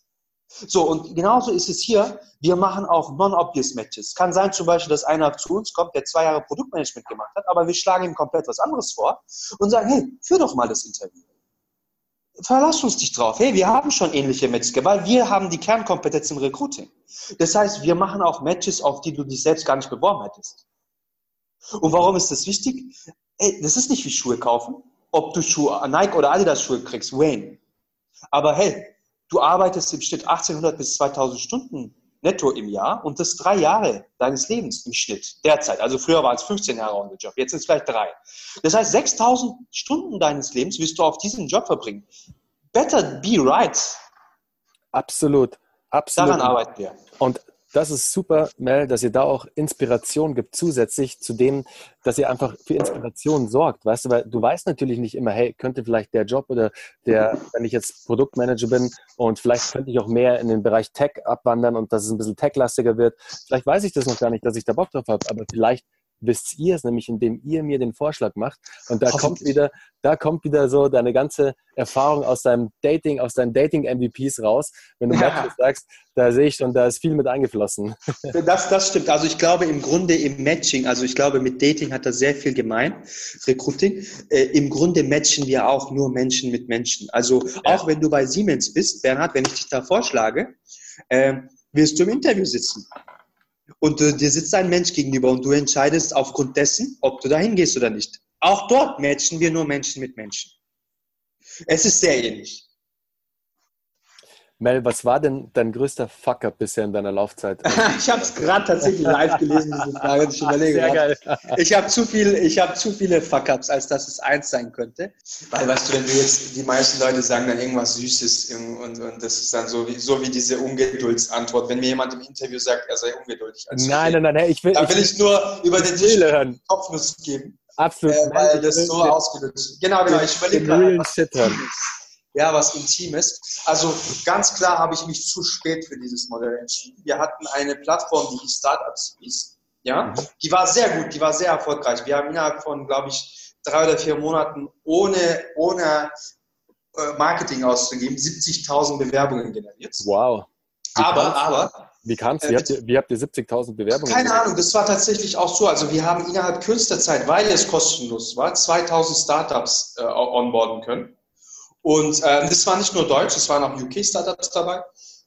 B: So, und genauso ist es hier. Wir machen auch non-obvious Matches. Kann sein zum Beispiel, dass einer zu uns kommt, der zwei Jahre Produktmanagement gemacht hat, aber wir schlagen ihm komplett was anderes vor und sagen, hey, führ doch mal das Interview verlass uns nicht drauf. Hey, wir haben schon ähnliche Matches, weil wir haben die Kernkompetenz im Recruiting. Das heißt, wir machen auch Matches, auf die du dich selbst gar nicht beworben hättest. Und warum ist das wichtig? Hey, das ist nicht wie Schuhe kaufen. Ob du Schuhe, Nike oder Adidas Schuhe kriegst, Wayne. Aber hey, du arbeitest im Schnitt 1800 bis 2000 Stunden netto im Jahr und das drei Jahre deines Lebens im Schnitt derzeit. Also früher war es 15 Jahre on the Job, jetzt sind es vielleicht drei. Das heißt, 6000 Stunden deines Lebens wirst du auf diesen Job verbringen. Better be right.
A: Absolut. Absolut.
B: Daran arbeiten wir.
A: Und das ist super, Mel, dass ihr da auch Inspiration gibt, zusätzlich zu dem, dass ihr einfach für Inspiration sorgt. Weißt du, weil du weißt natürlich nicht immer, hey, könnte vielleicht der Job oder der, wenn ich jetzt Produktmanager bin und vielleicht könnte ich auch mehr in den Bereich Tech abwandern und dass es ein bisschen techlastiger wird. Vielleicht weiß ich das noch gar nicht, dass ich da Bock drauf habe, aber vielleicht wisst ihr es nämlich, indem ihr mir den Vorschlag macht. Und da kommt wieder, da kommt wieder so deine ganze Erfahrung aus deinem Dating, aus deinen Dating-MVPs raus. Wenn du ja. sagst, da sehe ich schon, da ist viel mit eingeflossen.
B: Das, das stimmt. Also ich glaube im Grunde im Matching, also ich glaube mit Dating hat das sehr viel gemein, Recruiting. Äh, Im Grunde matchen wir auch nur Menschen mit Menschen. Also ja. auch wenn du bei Siemens bist, Bernhard, wenn ich dich da vorschlage, äh, wirst du im Interview sitzen. Und äh, dir sitzt ein Mensch gegenüber und du entscheidest aufgrund dessen, ob du dahin gehst oder nicht. Auch dort matchen wir nur Menschen mit Menschen. Es ist sehr ähnlich.
A: Mel, was war denn dein größter Fuck-up bisher in deiner Laufzeit?
B: ich habe es gerade tatsächlich live gelesen, diese Frage. Ich überlege Sehr geil. Ich habe zu, viel, hab zu viele Fuck-ups, als dass es eins sein könnte. Weil, weißt du, wenn du jetzt, die meisten Leute sagen dann irgendwas Süßes und, und das ist dann so wie, so wie diese Ungeduldsantwort. Wenn mir jemand im Interview sagt, er sei ungeduldig.
A: Also nein, nein, nein,
B: ich will, da will ich, ich nur über den Tisch hören. Kopfnuss geben.
A: Absolut.
B: Äh, weil das so ausgedrückt Genau, genau. Ich überlege gerade. Ja, was Intimes. Also ganz klar habe ich mich zu spät für dieses Modell entschieden. Wir hatten eine Plattform, die hieß Startups hieß. Ja, mhm. die war sehr gut, die war sehr erfolgreich. Wir haben innerhalb von, glaube ich, drei oder vier Monaten ohne, ohne äh, Marketing auszugeben 70.000 Bewerbungen generiert.
A: Wow.
B: Wie aber, aber.
A: Wie kam es? Wie, habt ihr, ihr 70.000 Bewerbungen?
B: Keine Ahnung, das war tatsächlich auch so. Also wir haben innerhalb kürzester Zeit, weil es kostenlos war, 2000 Startups äh, onboarden können. Und äh, das war nicht nur Deutsch, es waren auch UK-Startups dabei.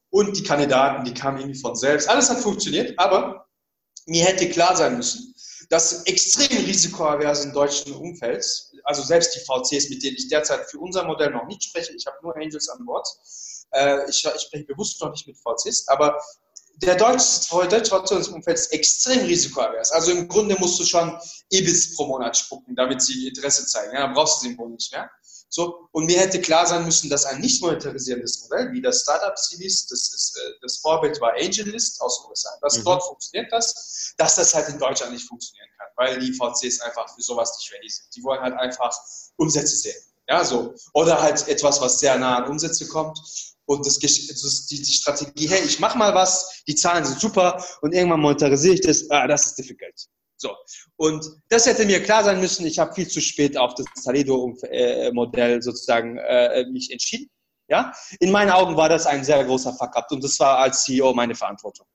B: und die Kandidaten, die kamen irgendwie von selbst. Alles hat funktioniert, aber mir hätte klar sein müssen, dass extrem risikoavers im deutschen Umfeld, also selbst die VCs, mit denen ich derzeit für unser Modell noch nicht spreche, ich habe nur Angels an Bord, äh, ich, ich spreche bewusst noch nicht mit VCs, aber der deutsche, Verwaltungsumfeld ist extrem risikoavers. Also im Grunde musst du schon EBIS pro Monat spucken, damit sie Interesse zeigen. Ja, dann brauchst du den Symbol nicht mehr. So, und mir hätte klar sein müssen, dass ein nicht monetarisierendes Modell, wie das Startup Series, das, ist, äh, das Vorbild war AngelList aus den USA, dass mhm. dort funktioniert das, dass das halt in Deutschland nicht funktionieren kann, weil die VCs einfach für sowas nicht ready sind. Die wollen halt einfach Umsätze sehen. Ja, so. Oder halt etwas, was sehr nah an Umsätze kommt und das, das, die, die Strategie, hey, ich mache mal was, die Zahlen sind super und irgendwann monetarisiere ich das, ah, das ist difficult. So. Und das hätte mir klar sein müssen, ich habe viel zu spät auf das Saledo-Modell sozusagen äh, mich entschieden. Ja? In meinen Augen war das ein sehr großer Fuck-up und das war als CEO meine Verantwortung.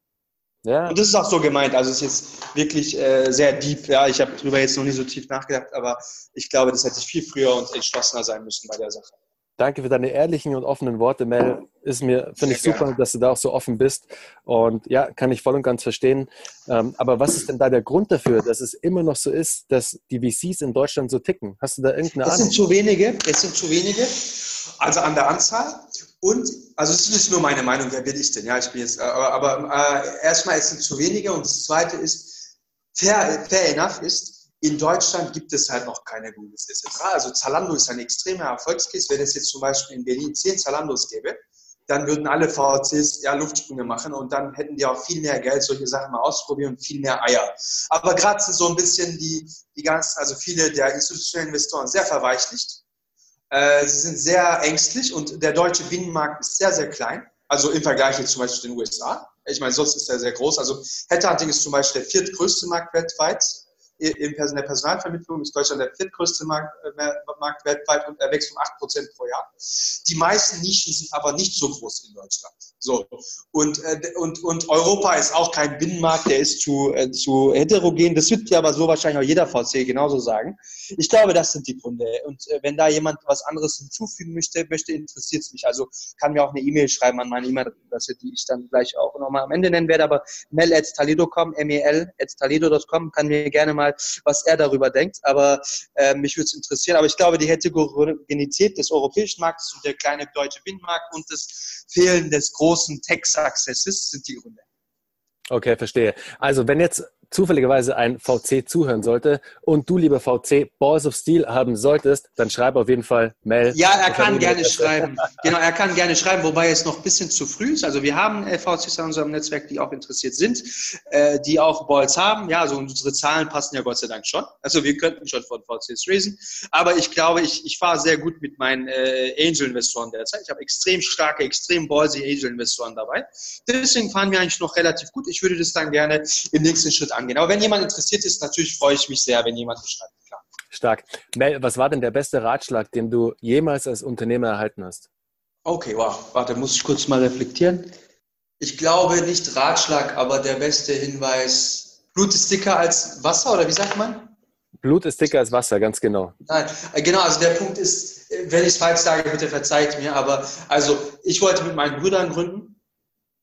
B: Ja. Und das ist auch so gemeint. Also es ist jetzt wirklich äh, sehr deep. Ja, ich habe darüber jetzt noch nie so tief nachgedacht, aber ich glaube, das hätte ich viel früher und entschlossener sein müssen bei der Sache.
A: Danke für deine ehrlichen und offenen Worte, Mel. Ist mir, finde ich super, dass du da auch so offen bist. Und ja, kann ich voll und ganz verstehen. Ähm, aber was ist denn da der Grund dafür, dass es immer noch so ist, dass die VCs in Deutschland so ticken? Hast du da irgendeine
B: Ahnung? Es sind zu wenige. Es sind zu wenige. Also an der Anzahl. Und, also es ist nur meine Meinung, wer bin ich denn? Ja, ich bin jetzt, aber, aber äh, erstmal, es sind zu wenige. Und das zweite ist, fair, fair enough ist, in Deutschland gibt es halt noch keine Googles etc. Also Zalando ist ein extremer Erfolgscase. Wenn es jetzt zum Beispiel in Berlin zehn Zalandos gäbe, dann würden alle VCs ja Luftsprünge machen und dann hätten die auch viel mehr Geld, solche Sachen mal ausprobieren und viel mehr Eier. Aber gerade sind so ein bisschen die, die ganzen, also viele der institutionellen Investoren sehr verweichlicht. Äh, sie sind sehr ängstlich und der deutsche Binnenmarkt ist sehr, sehr klein. Also im Vergleich jetzt zum Beispiel zu den USA. Ich meine, sonst ist er sehr groß. Also Headhunting ist zum Beispiel der viertgrößte Markt weltweit in der Personalvermittlung ist Deutschland der viertgrößte Markt, äh, Markt weltweit und er wächst um 8% pro Jahr. Die meisten Nischen sind aber nicht so groß in Deutschland. So. Und, äh, und, und Europa ist auch kein Binnenmarkt, der ist zu, äh, zu heterogen. Das wird ja aber so wahrscheinlich auch jeder VC genauso sagen. Ich glaube, das sind die Gründe. Und äh, wenn da jemand was anderes hinzufügen möchte, möchte interessiert es mich. Also kann mir auch eine E-Mail schreiben an meine E-Mail-Adresse, die ich dann gleich auch nochmal am Ende nennen werde. Aber mel.taledo.com, mel.taledo.com, kann mir gerne mal, was er darüber denkt. Aber äh, mich würde es interessieren. Aber ich glaube, die Heterogenität des europäischen Marktes und der kleine deutsche Binnenmarkt und das Fehlen des großen Tech-Successes sind die Gründe.
A: Okay, verstehe. Also wenn jetzt zufälligerweise ein VC zuhören sollte und du, lieber VC, Balls of Steel haben solltest, dann schreib auf jeden Fall Mail.
B: Ja, er kann gerne schreiben. Genau, er kann gerne schreiben, wobei es noch ein bisschen zu früh ist. Also wir haben VCs in unserem Netzwerk, die auch interessiert sind, äh, die auch Balls haben. Ja, also unsere Zahlen passen ja Gott sei Dank schon. Also wir könnten schon von VCs raisen. Aber ich glaube, ich, ich fahre sehr gut mit meinen äh, Angel-Investoren derzeit. Ich habe extrem starke, extrem ballsy Angel-Investoren dabei. Deswegen fahren wir eigentlich noch relativ gut. Ich würde das dann gerne im nächsten Schritt angehen. Aber wenn jemand interessiert ist, natürlich freue ich mich sehr, wenn jemand schreibt. Klar.
A: Stark. Mel, was war denn der beste Ratschlag, den du jemals als Unternehmer erhalten hast?
B: Okay, wow. Warte, muss ich kurz mal reflektieren. Ich glaube nicht Ratschlag, aber der beste Hinweis, Blut ist dicker als Wasser oder wie sagt man?
A: Blut ist dicker als Wasser, ganz genau.
B: Nein, äh, genau, also der Punkt ist, äh, wenn ich es falsch sage, bitte verzeiht mir, aber also ich wollte mit meinen Brüdern gründen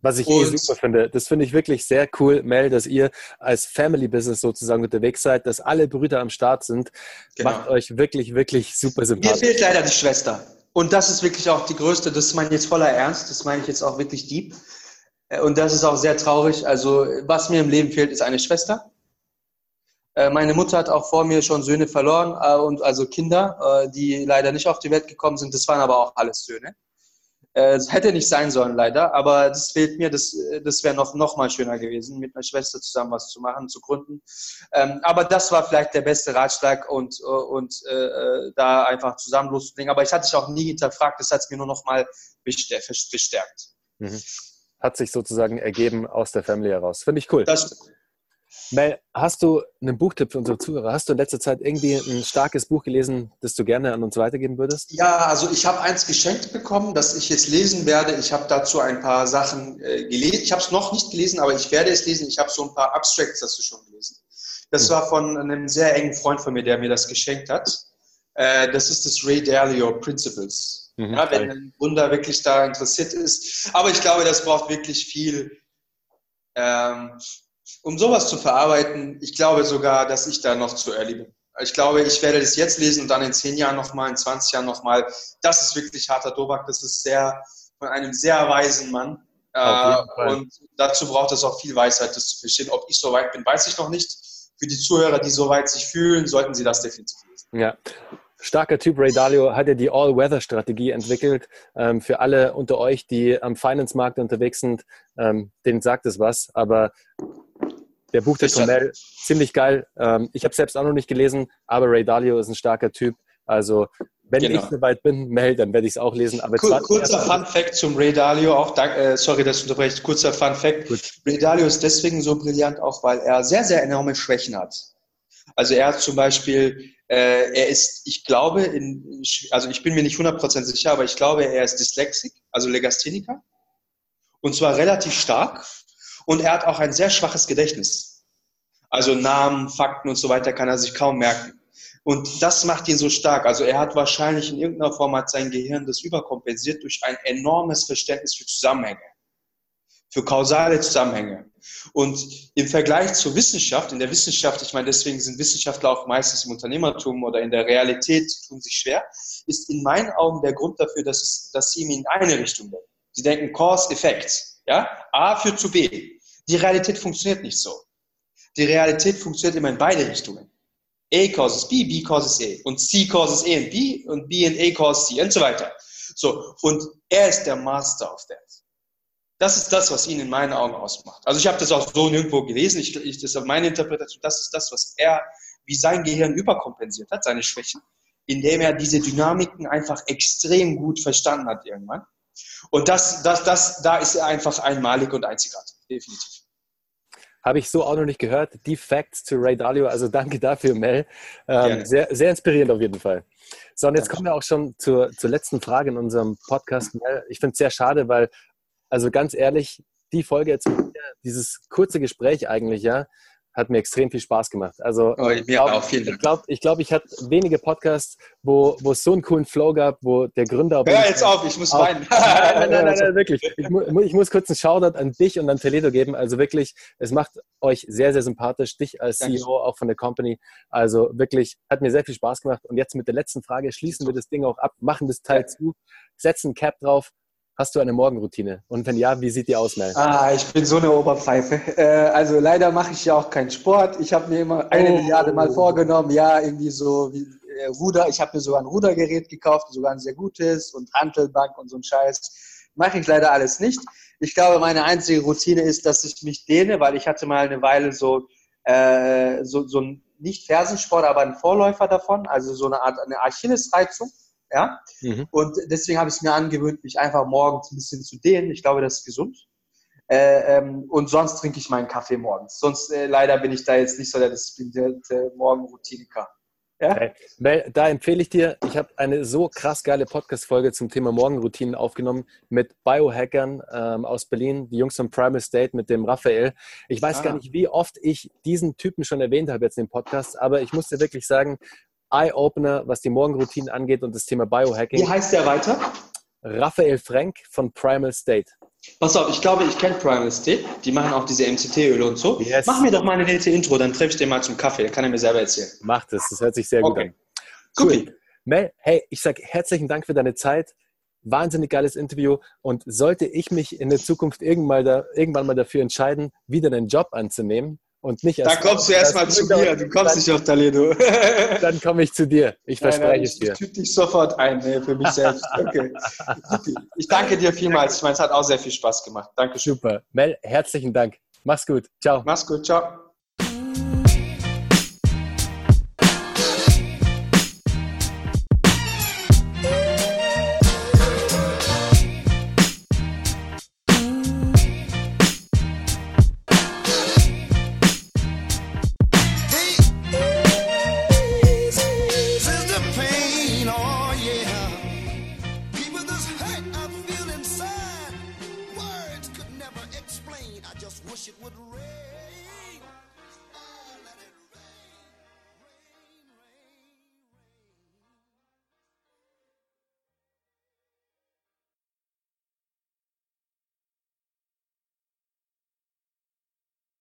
A: was ich eh und, eh super finde. Das finde ich wirklich sehr cool, Mel, dass ihr als Family Business sozusagen unterwegs seid, dass alle Brüder am Start sind. Genau. Macht euch wirklich, wirklich super sympathisch.
B: Mir fehlt leider die Schwester. Und das ist wirklich auch die größte, das meine ich jetzt voller Ernst, das meine ich jetzt auch wirklich deep. Äh, und das ist auch sehr traurig. Also, was mir im Leben fehlt, ist eine Schwester. Äh, meine Mutter hat auch vor mir schon Söhne verloren äh, und also Kinder, die leider nicht auf die Welt gekommen sind. Das waren aber auch alles Söhne. Es äh, hätte nicht sein sollen, leider, aber das fehlt mir, das, das wäre noch, noch mal schöner gewesen, mit meiner Schwester zusammen was zu machen, zu gründen. Ähm, aber das war vielleicht der beste Ratschlag und, und äh, da einfach zusammen loszulegen. Aber ich hatte dich auch nie hinterfragt, das hat es mir nur noch mal bestärkt.
A: Mhm. Hat sich sozusagen ergeben aus der Family heraus. Finde ich cool.
B: Das.
A: Mel, hast du einen Buchtipp für unsere Zuhörer? Hast du in letzter Zeit irgendwie ein starkes Buch gelesen, das du gerne an uns weitergeben würdest?
B: Ja, also ich habe eins geschenkt bekommen, das ich jetzt lesen werde. Ich habe dazu ein paar Sachen äh, gelesen. Ich habe es noch nicht gelesen, aber ich werde es lesen. Ich habe so ein paar Abstracts dazu schon gelesen. Das hm. war von einem sehr engen Freund von mir, der mir das geschenkt hat. Äh, das ist das Ray Dalio Principles. Mhm, ja, wenn ein Gründer wirklich da interessiert ist. Aber ich glaube, das braucht wirklich viel, ähm, um sowas zu verarbeiten. Ich glaube sogar, dass ich da noch zu early bin. Ich glaube, ich werde das jetzt lesen und dann in zehn Jahren nochmal, in 20 Jahren nochmal. Das ist wirklich harter Tobak. Das ist sehr von einem sehr weisen Mann. Äh, und dazu braucht es auch viel Weisheit, das zu verstehen. Ob ich so weit bin, weiß ich noch nicht. Für die Zuhörer, die so weit sich fühlen, sollten sie das definitiv lesen.
A: Ja. Starker Typ Ray Dalio hat ja die All-Weather-Strategie entwickelt. Ähm, für alle unter euch, die am Finance-Markt unterwegs sind, ähm, denen sagt es was. Aber der Buch der Mel, ziemlich geil. Ähm, ich habe selbst auch noch nicht gelesen, aber Ray Dalio ist ein starker Typ. Also wenn genau. ich soweit bin, Mel, dann werde ich es auch lesen. Aber
B: Kur kurzer Fun Fact zum Ray Dalio auch. Dank, äh, sorry, dass du unterbrechst. Kurzer Fun Fact. Gut. Ray Dalio ist deswegen so brillant auch, weil er sehr, sehr enorme Schwächen hat. Also er hat zum Beispiel, äh, er ist, ich glaube, in, also ich bin mir nicht 100% sicher, aber ich glaube, er ist Dyslexik, also Legastheniker. Und zwar relativ stark. Und er hat auch ein sehr schwaches Gedächtnis. Also Namen, Fakten und so weiter kann er sich kaum merken. Und das macht ihn so stark. Also er hat wahrscheinlich in irgendeiner Form hat sein Gehirn das überkompensiert durch ein enormes Verständnis für Zusammenhänge, für kausale Zusammenhänge. Und im Vergleich zur Wissenschaft, in der Wissenschaft, ich meine, deswegen sind Wissenschaftler auch meistens im Unternehmertum oder in der Realität tun sich schwer, ist in meinen Augen der Grund dafür, dass, es, dass sie in eine Richtung denken. Sie denken Cause, Effekt. Ja? A führt zu B. Die Realität funktioniert nicht so. Die Realität funktioniert immer in beide Richtungen. A causes B, B causes A und C causes A und B und B und A causes C und so weiter. So, und er ist der Master of that. Das ist das, was ihn in meinen Augen ausmacht. Also ich habe das auch so nirgendwo gelesen. Ich, ich, das ist meine Interpretation. Das ist das, was er, wie sein Gehirn überkompensiert hat, seine Schwächen, indem er diese Dynamiken einfach extrem gut verstanden hat irgendwann. Und das, das, das, da ist er einfach einmalig und einzigartig, definitiv.
A: Habe ich so auch noch nicht gehört. Die Facts zu Ray Dalio. Also danke dafür, Mel. Ähm, sehr, sehr inspirierend auf jeden Fall. So, und jetzt kommen wir auch schon zur, zur letzten Frage in unserem Podcast. Mel, ich finde es sehr schade, weil, also ganz ehrlich, die Folge jetzt, dieses kurze Gespräch eigentlich, ja, hat mir extrem viel Spaß gemacht. Also
B: oh, mir glaub, auch, vielen Dank.
A: Ich glaube, ich, glaub, ich hatte wenige Podcasts, wo, wo es so einen coolen Flow gab, wo der Gründer...
B: Hör jetzt auf, ich muss weinen.
A: nein, nein, nein, nein, wirklich. Ich, mu ich muss kurz einen Shoutout an dich und an Toledo geben. Also wirklich, es macht euch sehr, sehr sympathisch, dich als Danke. CEO auch von der Company. Also wirklich, hat mir sehr viel Spaß gemacht. Und jetzt mit der letzten Frage schließen wir das Ding auch ab, machen das Teil ja. zu, setzen Cap drauf Hast du eine Morgenroutine? Und wenn ja, wie sieht die aus, Mel?
B: Ah, ich bin so eine Oberpfeife. Äh, also leider mache ich ja auch keinen Sport. Ich habe mir immer eine oh. Milliarde Mal vorgenommen, ja, irgendwie so wie äh, Ruder. Ich habe mir sogar ein Rudergerät gekauft, sogar ein sehr gutes und Hantelbank und so ein Scheiß. Mache ich leider alles nicht. Ich glaube, meine einzige Routine ist, dass ich mich dehne, weil ich hatte mal eine Weile so, äh, so, so ein, nicht Fersensport, aber ein Vorläufer davon, also so eine Art eine Achillesreizung. Ja? Mhm. Und deswegen habe ich es mir angewöhnt, mich einfach morgens ein bisschen zu dehnen. Ich glaube, das ist gesund. Äh, ähm, und sonst trinke ich meinen Kaffee morgens. Sonst äh, leider bin ich da jetzt nicht so der disziplinierte Morgenroutiniker.
A: Ja? Okay. Da empfehle ich dir, ich habe eine so krass geile Podcast-Folge zum Thema Morgenroutinen aufgenommen mit Biohackern ähm, aus Berlin, die Jungs von Primal State mit dem Raphael. Ich weiß ah. gar nicht, wie oft ich diesen Typen schon erwähnt habe jetzt in dem Podcast, aber ich muss dir wirklich sagen, Eye-Opener, was die Morgenroutinen angeht und das Thema Biohacking.
B: Wie heißt der weiter?
A: Raphael Frank von Primal State.
B: Pass auf, ich glaube, ich kenne Primal State. Die machen auch diese MCT-Öle und so. Yes. Mach mir doch mal eine nette Intro, dann treffe ich den mal zum Kaffee. Dann kann er mir selber erzählen.
A: Macht es, das hört sich sehr okay. gut an. Cool. Mel, hey, ich sage herzlichen Dank für deine Zeit. Wahnsinnig geiles Interview. Und sollte ich mich in der Zukunft irgendwann mal, da, irgendwann mal dafür entscheiden, wieder einen Job anzunehmen, und nicht
B: erst. Da kommst du erstmal zu mir, du kommst dann, nicht auf Toledo.
A: Dann komme ich zu dir. Ich verspreche es dir.
B: Ich tüte dich sofort ein nee, für mich selbst. Okay. Ich danke dir vielmals. Ich meine, es hat auch sehr viel Spaß gemacht. Danke.
A: Super. Mel, herzlichen Dank. Mach's gut. Ciao.
B: Mach's gut. Ciao.